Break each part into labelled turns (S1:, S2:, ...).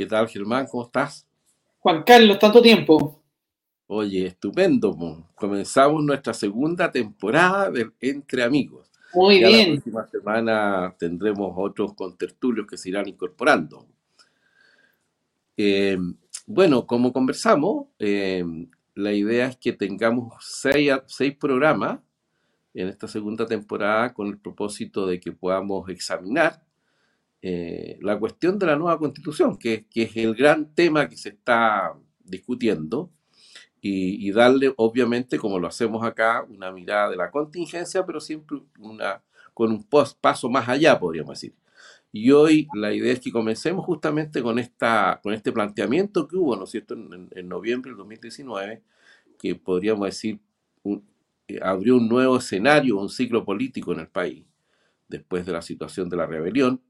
S1: ¿Qué tal, Germán? ¿Cómo estás?
S2: Juan Carlos, tanto tiempo.
S1: Oye, estupendo. Comenzamos nuestra segunda temporada de Entre Amigos.
S2: Muy bien.
S1: La próxima semana tendremos otros contertulios que se irán incorporando. Eh, bueno, como conversamos, eh, la idea es que tengamos seis, seis programas en esta segunda temporada con el propósito de que podamos examinar eh, la cuestión de la nueva constitución, que, es el gran tema que se está discutiendo, y, darle, obviamente, como lo hacemos acá, una mirada de la contingencia, pero siempre una, con un paso más allá, podríamos decir. Y hoy la idea es que comencemos justamente con, esta, con este planteamiento que hubo, ¿no es cierto?, en, en noviembre del 2019, que podríamos decir eh, abrió un nuevo escenario, un ciclo político en el país, después de la situación de la rebelión,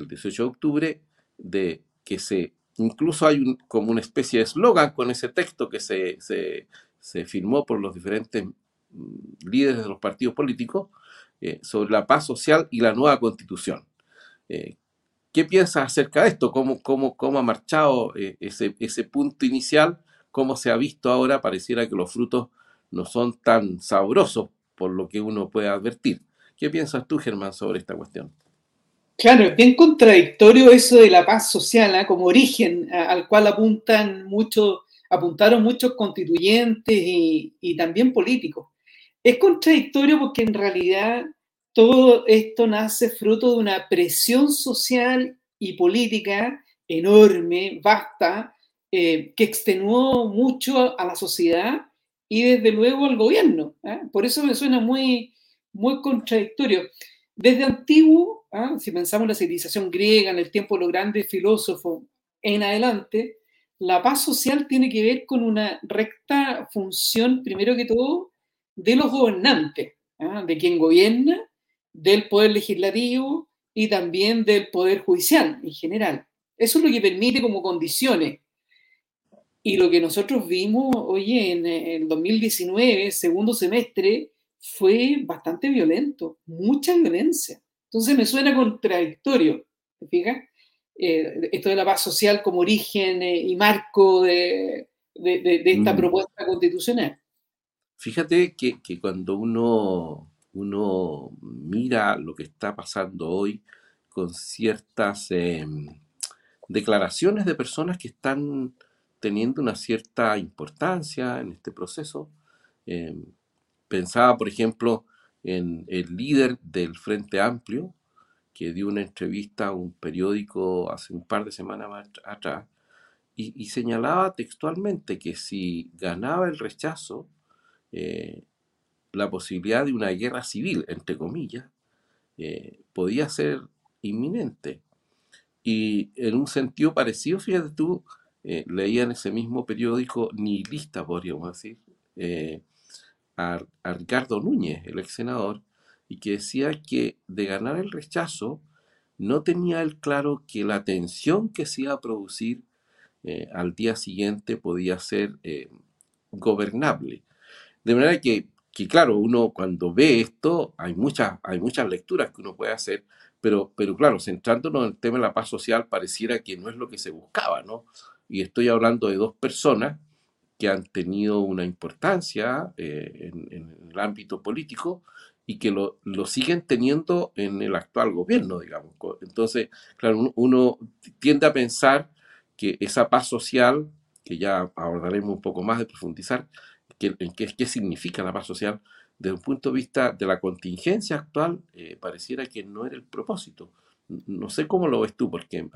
S1: del 18 de octubre, de que se, incluso hay un, como una especie de eslogan con ese texto que se, se, firmó por los diferentes mm, líderes de los partidos políticos eh, sobre la paz social y la nueva constitución. Eh, ¿Qué piensas acerca de esto? ¿Cómo, cómo, cómo ha marchado eh, ese, ese punto inicial? ¿Cómo se ha visto ahora? Pareciera que los frutos no son tan sabrosos por lo que uno puede advertir. ¿Qué piensas tú, Germán, sobre esta cuestión?
S2: Claro, es bien contradictorio eso de la paz social ¿ah? como origen al cual apuntan muchos, apuntaron muchos constituyentes y, también políticos. Es contradictorio porque en realidad todo esto nace fruto de una presión social y política enorme, vasta, eh, que extenuó mucho a la sociedad y desde luego al gobierno. ¿ah? Por eso me suena muy, muy contradictorio. Desde antiguo, ¿ah? si pensamos en la civilización griega, en el tiempo de los grandes filósofos en adelante, la paz social tiene que ver con una recta función, primero que todo, de los gobernantes, ¿ah? de quien gobierna, del poder legislativo y también del poder judicial en general. Eso es lo que permite como condiciones. Y lo que nosotros vimos, oye, en el 2019, segundo semestre, fue bastante violento, mucha violencia. Entonces me suena contradictorio, ¿te fijas? Eh, esto de la paz social como origen eh, y marco de, esta mm. propuesta constitucional.
S1: Fíjate que, cuando uno, uno mira lo que está pasando hoy con ciertas em, declaraciones de personas que están teniendo una cierta importancia en este proceso, em, Pensaba, por ejemplo, en el líder del Frente Amplio, que dio una entrevista a un periódico hace un par de semanas atrás, y, señalaba textualmente que si ganaba el rechazo, eh, la posibilidad de una guerra civil, entre comillas, eh, podía ser inminente. Y en un sentido parecido, fíjate tú, eh, leía en ese mismo periódico nihilista, podríamos decir, a, Ricardo Núñez, el ex senador, y que decía que de ganar el rechazo no tenía él claro que la tensión que se iba a producir eh, al día siguiente podía ser eh, gobernable. De manera que, claro, uno cuando ve esto, hay muchas, hay muchas lecturas que uno puede hacer, pero, pero claro, centrándonos en el tema de la paz social, pareciera que no es lo que se buscaba, ¿no? Y estoy hablando de dos personas que han tenido una importancia eh, en, el ámbito político y que lo, siguen teniendo en el actual gobierno, digamos. Entonces, claro, uno, tiende a pensar que esa paz social, que ya abordaremos un poco más de profundizar, que, en qué, qué significa la paz social, desde un punto de vista de la contingencia actual, eh, pareciera que no era el propósito. No sé cómo lo ves tú, porque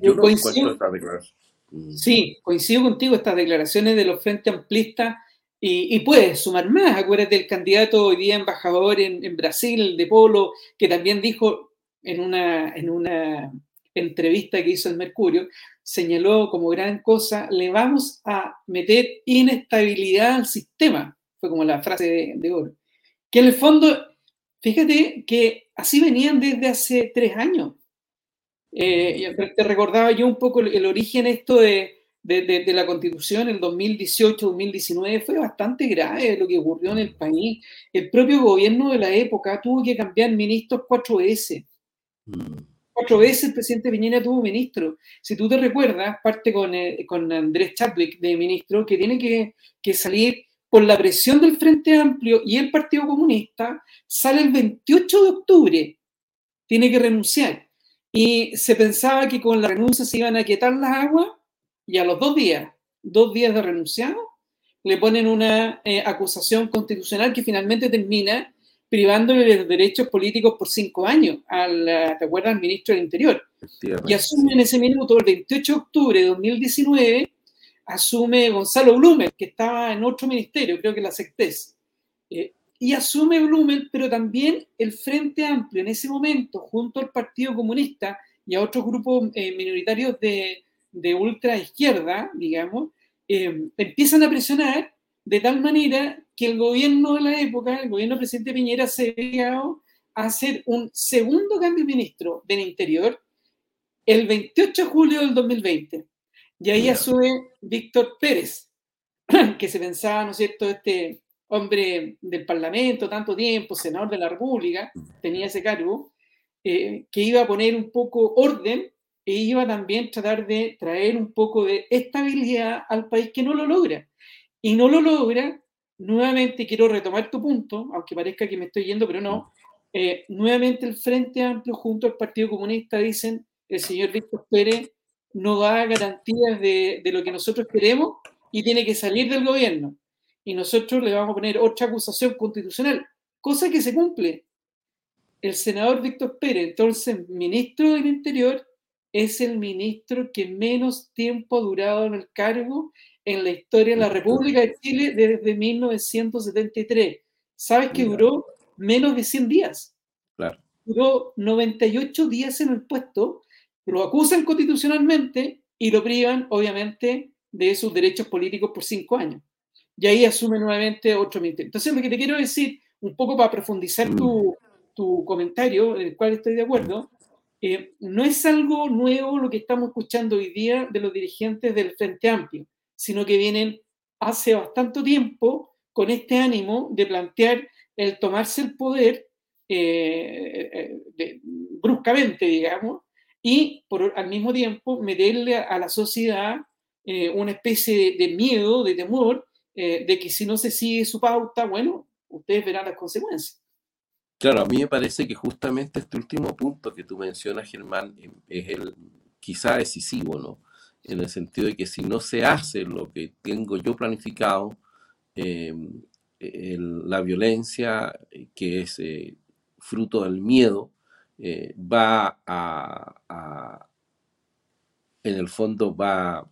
S2: yo, encuentro esta declaración. Mm. Sí, coincido contigo, estas declaraciones de los frentes amplistas, y, y, puedes sumar más. Acuérdate del candidato hoy día embajador en, Brasil, de Polo, que también dijo en una, en una entrevista que hizo el Mercurio, señaló como gran cosa, le vamos a meter inestabilidad al sistema. Fue como la frase de, de oro. Que en el fondo, fíjate que así venían desde hace tres años. Eh, te recordaba yo un poco el, origen esto de, de, la constitución en 2018-2019 fue bastante grave lo que ocurrió en el país. El propio gobierno de la época tuvo que cambiar ministros cuatro veces. Mm. cuatro veces el presidente Piñera tuvo ministro. Si tú te recuerdas, parte con, eh, con Andrés Chadwick de ministro, que tiene que, que, salir por la presión del Frente Amplio y el Partido Comunista, sale el 28 de octubre, tiene que renunciar. Y se pensaba que con la renuncia se iban a quietar las aguas y a los dos días, dos días de renunciado, le ponen una eh, acusación constitucional que finalmente termina privándole de los derechos políticos por cinco años, al, eh, ¿te acuerdas?, al ministro del Interior. Y asume en ese minuto, el 28 de octubre de 2019, asume Gonzalo Blumel, que estaba en otro ministerio, creo que la SECTES. Eh, y asume Blumel, pero también el Frente Amplio en ese momento, junto al Partido Comunista y a otros grupos minoritarios de, de ultra izquierda, digamos, eh, empiezan a presionar de tal manera que el gobierno de la época, el gobierno del presidente Piñera, se ha a hacer un segundo cambio de ministro del Interior el 28 de julio del 2020. Y ahí asume Víctor Pérez, que se pensaba, ¿no es cierto?, este hombre del Parlamento, tanto tiempo, senador de la República, tenía ese cargo, eh, que iba a poner un poco orden e iba también a tratar de traer un poco de estabilidad al país que no lo logra. Y no lo logra, nuevamente quiero retomar tu punto, aunque parezca que me estoy yendo, pero no. Eh, nuevamente el Frente Amplio junto al Partido Comunista dicen, el señor Víctor Pérez no da garantías de, de lo que nosotros queremos y tiene que salir del gobierno. Y nosotros le vamos a poner otra acusación constitucional, cosa que se cumple. El senador Víctor Pérez, entonces ministro del Interior, es el ministro que menos tiempo ha durado en el cargo en la historia de la República de Chile desde 1973. ¿Sabes que duró menos de 100 días? Claro. Duró 98 días en el puesto, lo acusan constitucionalmente y lo privan, obviamente, de sus derechos políticos por cinco años. Y ahí asume nuevamente otro ministerio. Entonces, lo que te quiero decir, un poco para profundizar tu, tu comentario, en el cual estoy de acuerdo, eh, no es algo nuevo lo que estamos escuchando hoy día de los dirigentes del Frente Amplio, sino que vienen hace bastante tiempo con este ánimo de plantear el tomarse el poder eh, eh, bruscamente, digamos, y por, al mismo tiempo meterle a, la sociedad una especie de, de, miedo, de temor, de que si no se sigue su pauta, bueno, ustedes verán las consecuencias.
S1: Claro, a mí me parece que justamente este último punto que tú mencionas, Germán, em, es el quizá decisivo, ¿no? En el sentido de que si no se hace lo que tengo yo planificado, em, la violencia, eh, que es eh, fruto del miedo, eh, va a, en el fondo, va a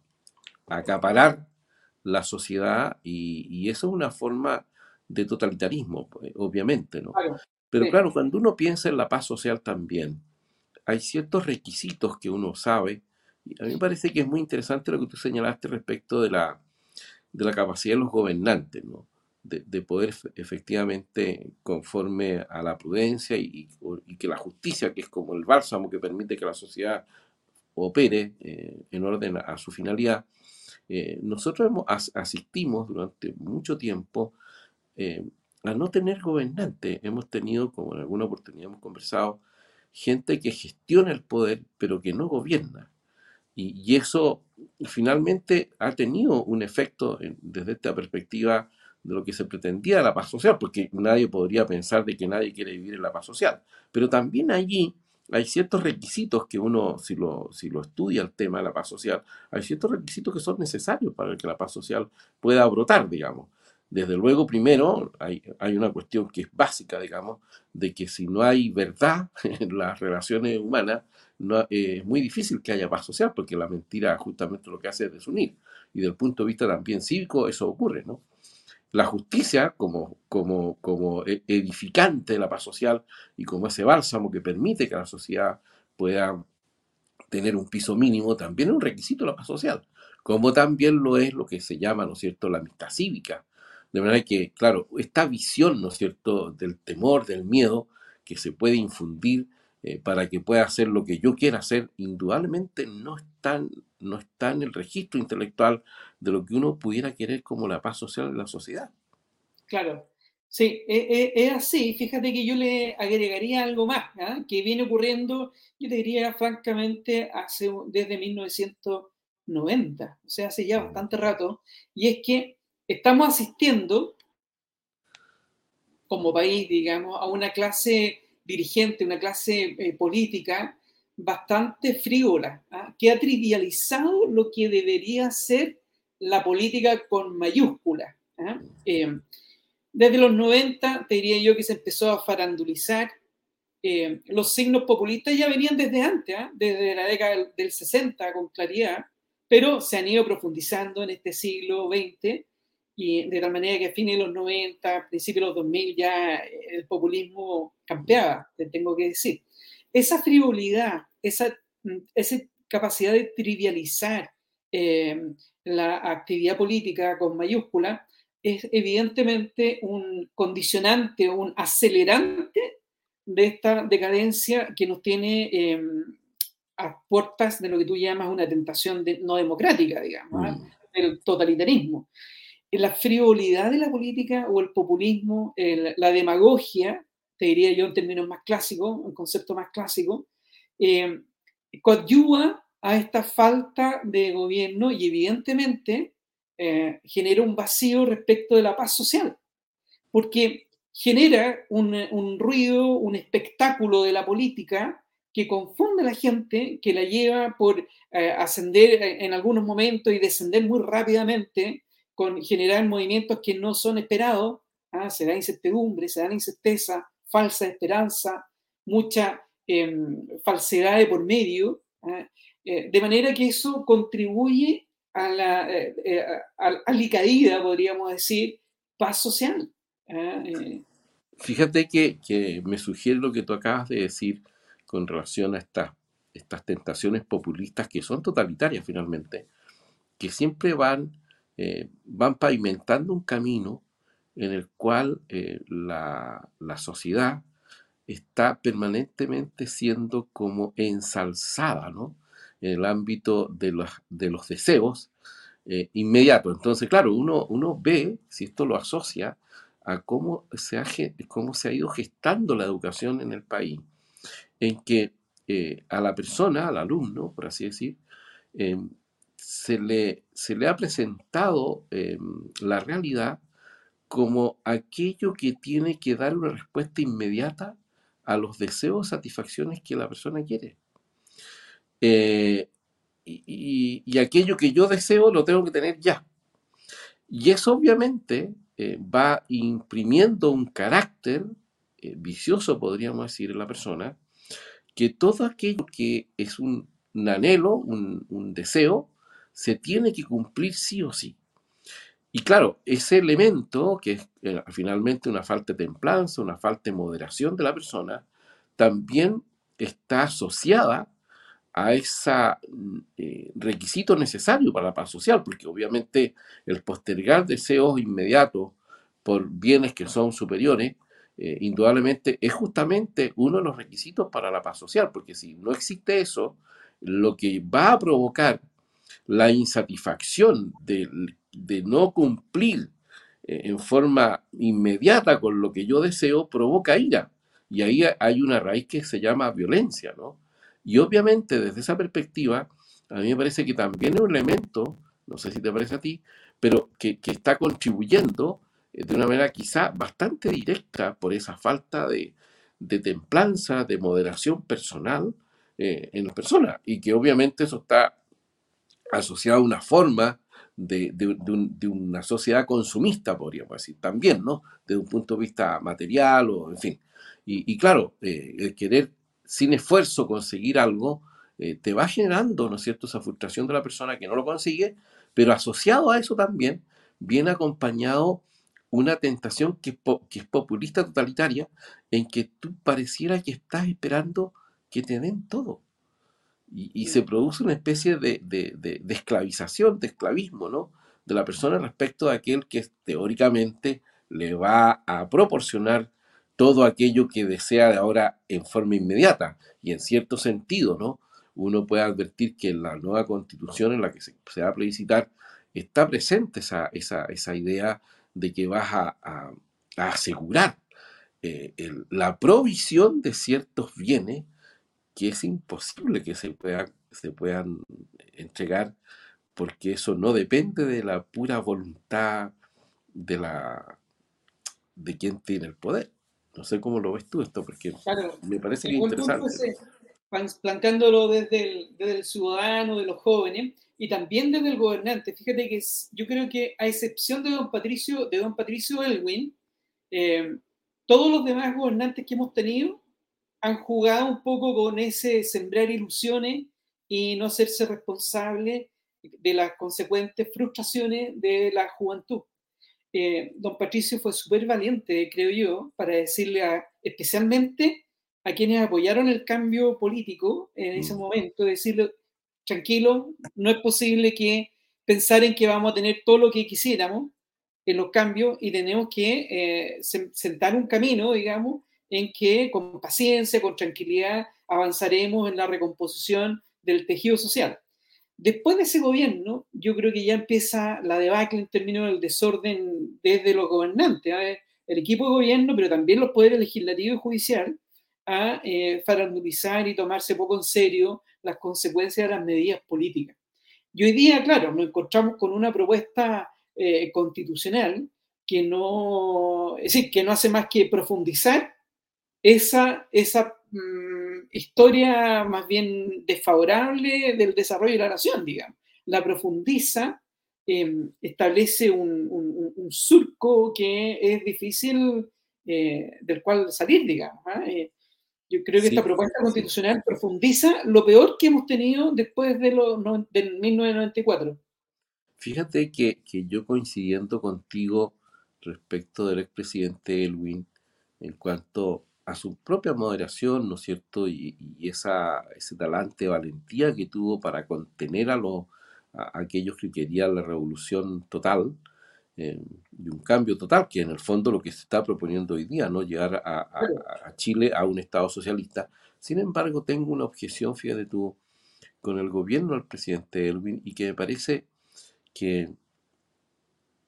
S1: acaparar la sociedad y, y eso es una forma de totalitarismo, pues, obviamente, ¿no? Pero claro, cuando uno piensa en la paz social también, hay ciertos requisitos que uno sabe. Y a mí me parece que es muy interesante lo que tú señalaste respecto de la, de la capacidad de los gobernantes, ¿no? de, poder efectivamente, conforme a la prudencia y, que la justicia, que es como el bálsamo que permite que la sociedad opere eh, en orden a, su finalidad, eh, nosotros hemos, asistimos durante mucho tiempo eh, a no tener gobernante. Hemos tenido, como en alguna oportunidad hemos conversado, gente que gestiona el poder, pero que no gobierna. Y, eso finalmente ha tenido un efecto desde esta perspectiva de lo que se pretendía la paz social, porque nadie podría pensar de que nadie quiere vivir en la paz social. Pero también allí hay ciertos requisitos que uno, si lo, si lo estudia el tema de la paz social, hay ciertos requisitos que son necesarios para que la paz social pueda brotar, digamos. Desde luego, primero, hay, una cuestión que es básica, digamos, de que si no hay verdad en las relaciones humanas, no, eh, es muy difícil que haya paz social, porque la mentira justamente lo que hace es desunir. Y desde el punto de vista también cívico, eso ocurre, ¿no? La justicia, como, como, como e, edificante de la paz social y como ese bálsamo que permite que la sociedad pueda tener un piso mínimo, también es un requisito de la paz social, como también lo es lo que se llama, ¿no cierto?, la amistad cívica, de manera que, claro, esta visión, ¿no es cierto?, del temor, del miedo que se puede infundir eh, para que pueda hacer lo que yo quiera hacer, indudablemente no está, no está en el registro intelectual de lo que uno pudiera querer como la paz social en la sociedad.
S2: Claro. Sí, e, e, es, así. Fíjate que yo le agregaría algo más, ¿ah? que viene ocurriendo, yo te diría francamente, hace, desde 1990, o sea, hace ya mm. bastante rato, y es que estamos asistiendo como país, digamos, a una clase dirigente, una clase eh, política bastante frívola, ¿ah? que ha trivializado lo que debería ser la política con mayúscula. ¿ah? Eh, desde los 90, te diría yo que se empezó a farandulizar. Eh, los signos populistas ya venían desde antes, ¿ah? desde la década del 60 con claridad, pero se han ido profundizando en este siglo XX y de tal manera que a fines de los 90, principios de los 2000 ya el populismo campeaba, te tengo que decir. Esa frivolidad, esa, esa capacidad de trivializar eh, la actividad política con mayúscula es evidentemente un condicionante, un acelerante de esta decadencia que nos tiene em, a puertas de lo que tú llamas una tentación no democrática, digamos, ¿ah? mm. el totalitarismo. La frivolidad de la política o el populismo, la demagogia, te diría yo en términos más clásicos, un concepto más clásico, eh, coadyuva a esta falta de gobierno y evidentemente eh, genera un vacío respecto de la paz social, porque genera un, ruido, un espectáculo de la política que confunde a la gente, que la lleva por eh, ascender en algunos momentos y descender muy rápidamente, con generar movimientos que no son esperados, ¿ah? se da incertidumbre, se da incerteza, falsa esperanza, mucha em, falsedad de por medio, ¿ah? eh, de manera que eso contribuye a la, eh, eh, a, podríamos decir, paz social.
S1: Eh, Fíjate que, que, me sugiere lo que tú acabas de decir con relación a estas, estas tentaciones populistas que son totalitarias finalmente, que siempre van, van pavimentando un camino en el cual la, la sociedad está permanentemente siendo como ensalzada, ¿no? en el ámbito de los, de los deseos eh, inmediatos. Entonces, claro, uno, uno ve, si esto lo asocia a cómo se, ha, cómo se ha ido gestando la educación en el país, en que eh, a la persona, al alumno, por así decir, em, se, le, se le ha presentado la realidad como aquello que tiene que dar una respuesta inmediata a los deseos, satisfacciones que la persona quiere. Eh, y, aquello que yo deseo lo tengo que tener ya. Y eso obviamente eh, va imprimiendo un carácter eh, vicioso, podríamos decir, en la persona, que todo aquello que es un, anhelo, un, un, deseo, se tiene que cumplir sí o sí. Y claro, ese elemento, que es finalmente una falta de templanza, una falta de moderación de la persona, también está asociada a ese mm, eh, requisito necesario para la paz social, porque obviamente el postergar deseos inmediatos por bienes que son superiores, eh, indudablemente es justamente uno de los requisitos para la paz social, porque si no existe eso, lo que va a provocar la insatisfacción de, no cumplir eh, en forma inmediata con lo que yo deseo, provoca ira. Y ahí hay una raíz que se llama violencia, ¿no? Y obviamente desde esa perspectiva, a mí me parece que también es un elemento, no sé si te parece a ti, pero que, está contribuyendo eh, de una manera quizá bastante directa por esa falta de, templanza, de moderación personal eh, en las personas. Y que obviamente eso está asociado a una forma de, una sociedad consumista, podríamos decir, también, ¿no? Desde un punto de vista material o, en fin. Y, claro, eh, el querer sin esfuerzo conseguir algo, eh, te va generando, ¿no es cierto?, esa frustración de la persona que no lo consigue, pero asociado a eso también viene acompañado una tentación que, es populista totalitaria, en que tú pareciera que estás esperando que te den todo. Y, se produce una especie de, de, esclavización, de esclavismo, ¿no? De la persona respecto a aquel que teóricamente le va a proporcionar todo aquello que desea de ahora en forma inmediata. Y en cierto sentido, ¿no? Uno puede advertir que en la nueva constitución en la que se, va a plebiscitar está presente esa, esa, esa idea de que vas a, asegurar eh, la provisión de ciertos bienes que es imposible que se puedan, se puedan entregar porque eso no depende de la pura voluntad de la de quien tiene el poder. No sé cómo lo ves tú esto, porque me parece interesante.
S2: planteándolo desde el, ciudadano, de los jóvenes, y también desde el gobernante. Fíjate que yo creo que a excepción de don Patricio, de don Patricio Elwin, eh, todos los demás gobernantes que hemos tenido han jugado un poco con ese sembrar ilusiones y no hacerse responsable de las consecuentes frustraciones de la juventud. Eh, don Patricio fue súper valiente, creo yo, para decirle especialmente a quienes apoyaron el cambio político en ese mm. momento, decirle, tranquilo, no es posible que pensar en que vamos a tener todo lo que quisiéramos en los cambios y tenemos que eh, sentar un camino, digamos, en que con paciencia, con tranquilidad, avanzaremos en la recomposición del tejido social. Después de ese gobierno, yo creo que ya empieza la debacle en términos del desorden desde los gobernantes, ¿eh? el equipo de gobierno, pero también los poderes legislativo y judicial, a eh, farandulizar y tomarse poco en serio las consecuencias de las medidas políticas. Y hoy día, claro, nos encontramos con una propuesta eh, constitucional que no, es decir, que no hace más que profundizar esa, esa Mm, historia más bien desfavorable del desarrollo de la nación, digamos. La profundiza, em, establece un, surco que es difícil eh, del cual salir, digamos. ¿ah? Eh, yo creo que esta propuesta constitucional profundiza lo peor que hemos tenido después de lo, del 1994.
S1: Fíjate que, que yo coincidiendo contigo respecto del expresidente Elwin en cuanto a su propia moderación, ¿no es cierto? Y, esa, ese talante, valentía que tuvo para contener a, los, aquellos que querían la revolución total eh, y un cambio total, que en el fondo lo que se está proponiendo hoy día, ¿no? Llegar a, Chile a un Estado socialista. Sin embargo, tengo una objeción, fíjate tú, con el gobierno del presidente Elwin y que me parece que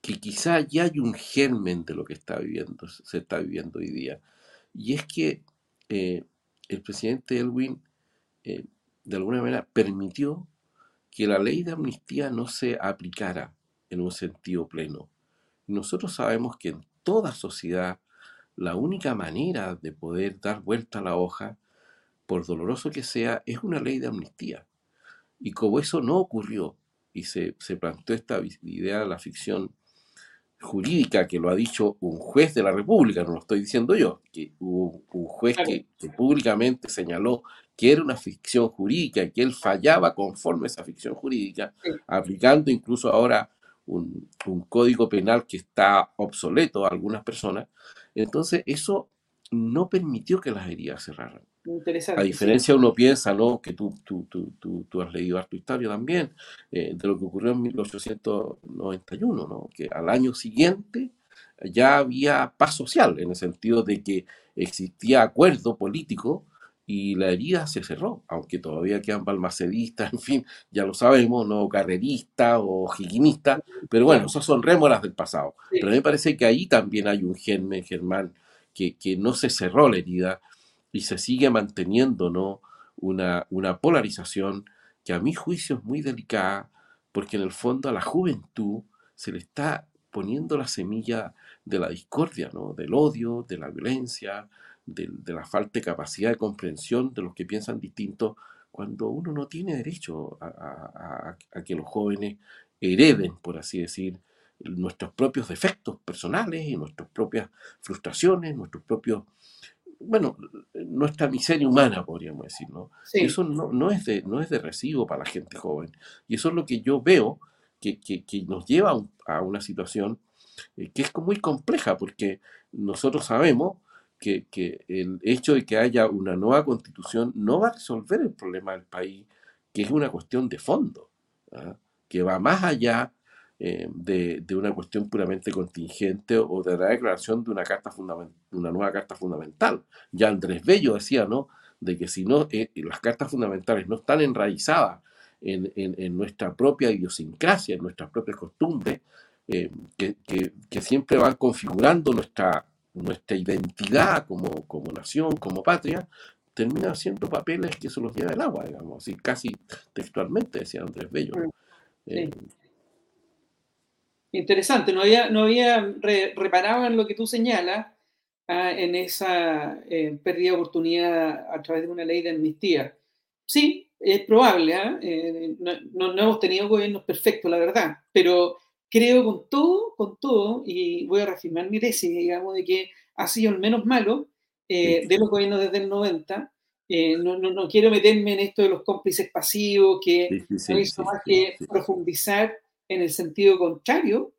S1: que quizá ya hay un germen de lo que está viviendo, se está viviendo hoy día. Y es que eh, el presidente Elwin, eh, de alguna manera, permitió que la ley de amnistía no se aplicara en un sentido pleno. Nosotros sabemos que en toda sociedad la única manera de poder dar vuelta a la hoja, por doloroso que sea, es una ley de amnistía. Y como eso no ocurrió y se, se planteó esta idea de la ficción jurídica que lo ha dicho un juez de la República, no lo estoy diciendo yo, que hubo un juez que, públicamente señaló que era una ficción jurídica y que él fallaba conforme a esa ficción jurídica, aplicando incluso ahora un, un, código penal que está obsoleto a algunas personas. Entonces, eso no permitió que las heridas cerraran. A diferencia, uno piensa, ¿no? Que tú, tú, tú, tú, has leído tu historia también, eh, de lo que ocurrió en 1891, ¿no? Que al año siguiente ya había paz social, en el sentido de que existía acuerdo político y la herida se cerró, aunque todavía quedan balmacedistas, en fin, ya lo sabemos, ¿no? Carreristas o higinistas, pero bueno, esas son rémoras del pasado. Pero a mí me parece que ahí también hay un germen, Germán, que, que no se cerró la herida y se sigue manteniendo ¿no? una, una polarización que a mi juicio es muy delicada porque en el fondo a la juventud se le está poniendo la semilla de la discordia, ¿no? del odio, de la violencia, de, la falta de capacidad de comprensión de los que piensan distinto, cuando uno no tiene derecho a, a que los jóvenes hereden, por así decir, nuestros propios defectos personales y nuestras propias frustraciones, nuestros propios bueno, nuestra miseria humana, podríamos decir, ¿no? Eso no, no, es de, no es de recibo para la gente joven. Y eso es lo que yo veo que, que, que nos lleva a una situación eh, que es muy compleja, porque nosotros sabemos que, que, el hecho de que haya una nueva constitución no va a resolver el problema del país, que es una cuestión de fondo, ¿ah? que va más allá eh, de, una cuestión puramente contingente o de la declaración de una, carta una nueva carta fundamental. Ya Andrés Bello decía, ¿no? De que si no, eh, las cartas fundamentales no están enraizadas en, nuestra propia idiosincrasia, en nuestras propias costumbres, eh, que, siempre van configurando nuestra nuestra identidad como, como nación, como patria, termina siendo papeles que se los lleva el agua, digamos, así casi textualmente, decía Andrés Bello. Mm, eh,
S2: Interesante, no había, no había reparado en lo que tú señalas, ah, en esa eh, pérdida de oportunidad a través de una ley de amnistía. Sí, es probable, ¿ah? eh, no, no, hemos tenido gobiernos perfectos, la verdad, pero creo con todo, con todo, y voy a reafirmar mi tesis, digamos, de que ha sido el menos malo eh, de los gobiernos desde el 90. no, no, no, quiero meterme en esto de los cómplices pasivos, que no hizo más que profundizar en el sentido contrario,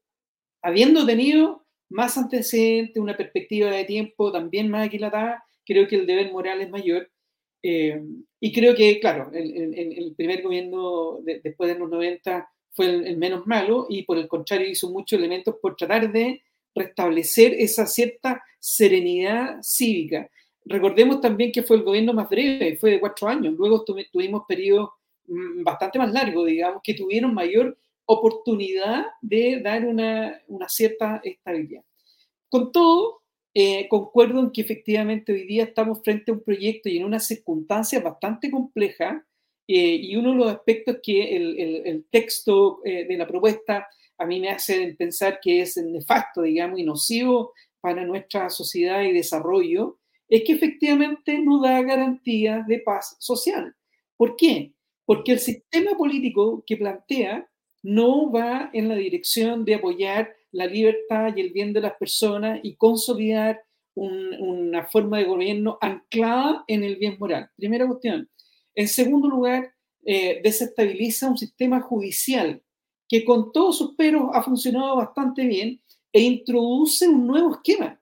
S2: habiendo tenido más antecedentes, una perspectiva de tiempo también más aquilatada, creo que el deber moral es mayor. Eh, y creo que, claro, el, el, primer gobierno después de los 90 fue el, menos malo y por el contrario hizo muchos elementos por tratar de restablecer esa cierta serenidad cívica. Recordemos también que fue el gobierno más breve, fue de cuatro años, luego tuvimos periodos mm, bastante más largos, digamos, que tuvieron mayor oportunidad de dar una, cierta estabilidad. Con todo, eh, concuerdo en que efectivamente hoy día estamos frente a un proyecto y en una circunstancia bastante compleja eh, y uno de los aspectos que el, texto eh, de la propuesta a mí me hace pensar que es nefasto, digamos, y nocivo para nuestra sociedad y desarrollo, es que efectivamente no da garantías de paz social. ¿Por qué? Porque el sistema político que plantea no va en la dirección de apoyar la libertad y el bien de las personas y consolidar una forma de gobierno anclada en el bien moral. Primera cuestión. En segundo lugar, eh, desestabiliza un sistema judicial que con todos sus peros ha funcionado bastante bien e introduce un nuevo esquema.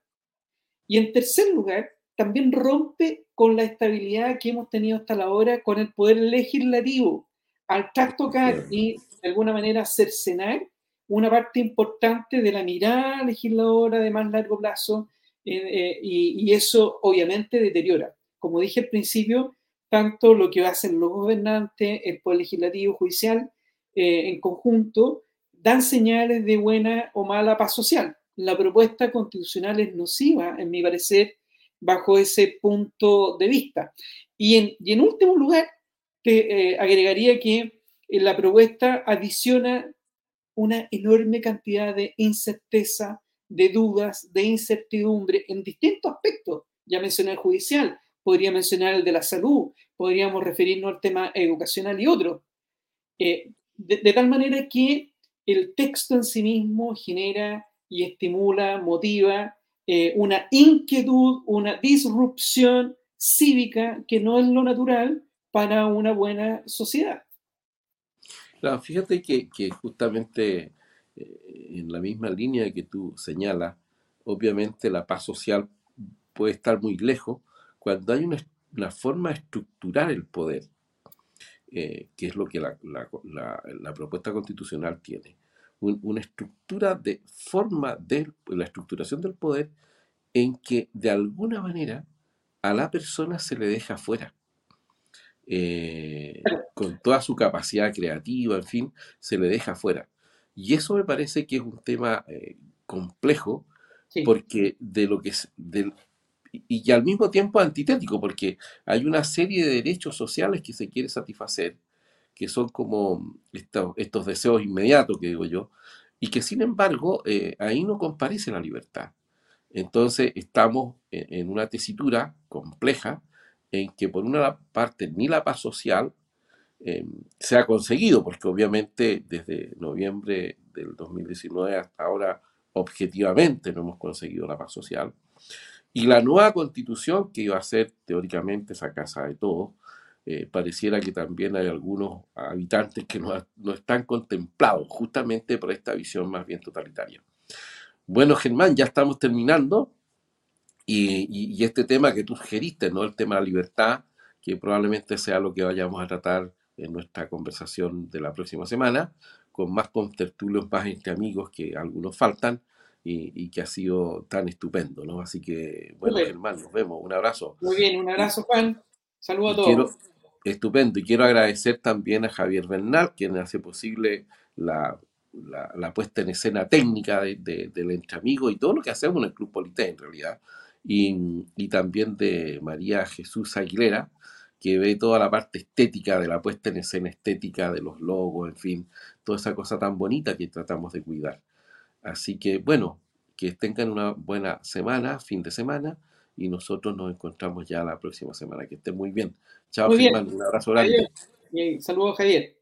S2: Y en tercer lugar, también rompe con la estabilidad que hemos tenido hasta la hora con el poder legislativo, al trastocar y de alguna manera cercenar una parte importante de la mirada legisladora de más largo plazo eh, eh, y, eso obviamente deteriora. Como dije al principio, tanto lo que hacen los gobernantes, el poder legislativo, judicial, eh, en conjunto, dan señales de buena o mala paz social. La propuesta constitucional es nociva, en mi parecer, bajo ese punto de vista. Y en, y en último lugar, te agregaría que la propuesta adiciona una enorme cantidad de incerteza, de dudas, de incertidumbre en distintos aspectos. Ya mencioné el judicial, podría mencionar el de la salud, podríamos referirnos al tema educacional y otro. Eh, de, tal manera que el texto en sí mismo genera y estimula, motiva eh, una inquietud, una disrupción cívica que no es lo natural para una buena sociedad.
S1: Claro, fíjate que, justamente eh, en la misma línea que tú señalas, obviamente la paz social puede estar muy lejos cuando hay una, forma de estructurar el poder, eh, que es lo que la, propuesta constitucional tiene. una estructura de forma de la estructuración del poder en que de alguna manera a la persona se le deja fuera. Eh, con toda su capacidad creativa, en fin, se le deja fuera. Y eso me parece que es un tema eh, complejo, porque de lo que es, y, al mismo tiempo antitético, porque hay una serie de derechos sociales que se quiere satisfacer, que son como estos, estos deseos inmediatos, que digo yo, y que sin embargo eh, ahí no comparece la libertad. Entonces estamos en una tesitura compleja en que por una parte ni la paz social eh, se ha conseguido, porque obviamente desde noviembre del 2019 hasta ahora objetivamente no hemos conseguido la paz social, y la nueva constitución que iba a ser teóricamente esa casa de todos, eh, pareciera que también hay algunos habitantes que no, no, están contemplados justamente por esta visión más bien totalitaria. Bueno, Germán, ya estamos terminando. Y, este tema que tú sugeriste, ¿no? El tema de la libertad, que probablemente sea lo que vayamos a tratar en nuestra conversación de la próxima semana, con más contertulios, más entre amigos que algunos faltan, y, que ha sido tan estupendo, ¿no? Así que, bueno, Germán, nos vemos. Un abrazo.
S2: Muy bien, un abrazo, Juan. Saludos a todos.
S1: estupendo. Y quiero agradecer también a Javier Bernal, quien hace posible la la, puesta en escena técnica de, del Entre Amigos y todo lo que hacemos en el Club Polité en realidad. Y, y, también de María Jesús Aguilera, que ve toda la parte estética de la puesta en escena estética de los logos, en fin, toda esa cosa tan bonita que tratamos de cuidar. Así que bueno, que tengan una buena semana, fin de semana, y nosotros nos encontramos ya la próxima semana. Que estén muy bien. Chao,
S2: muy
S1: un abrazo grande.
S2: Saludos, Javier.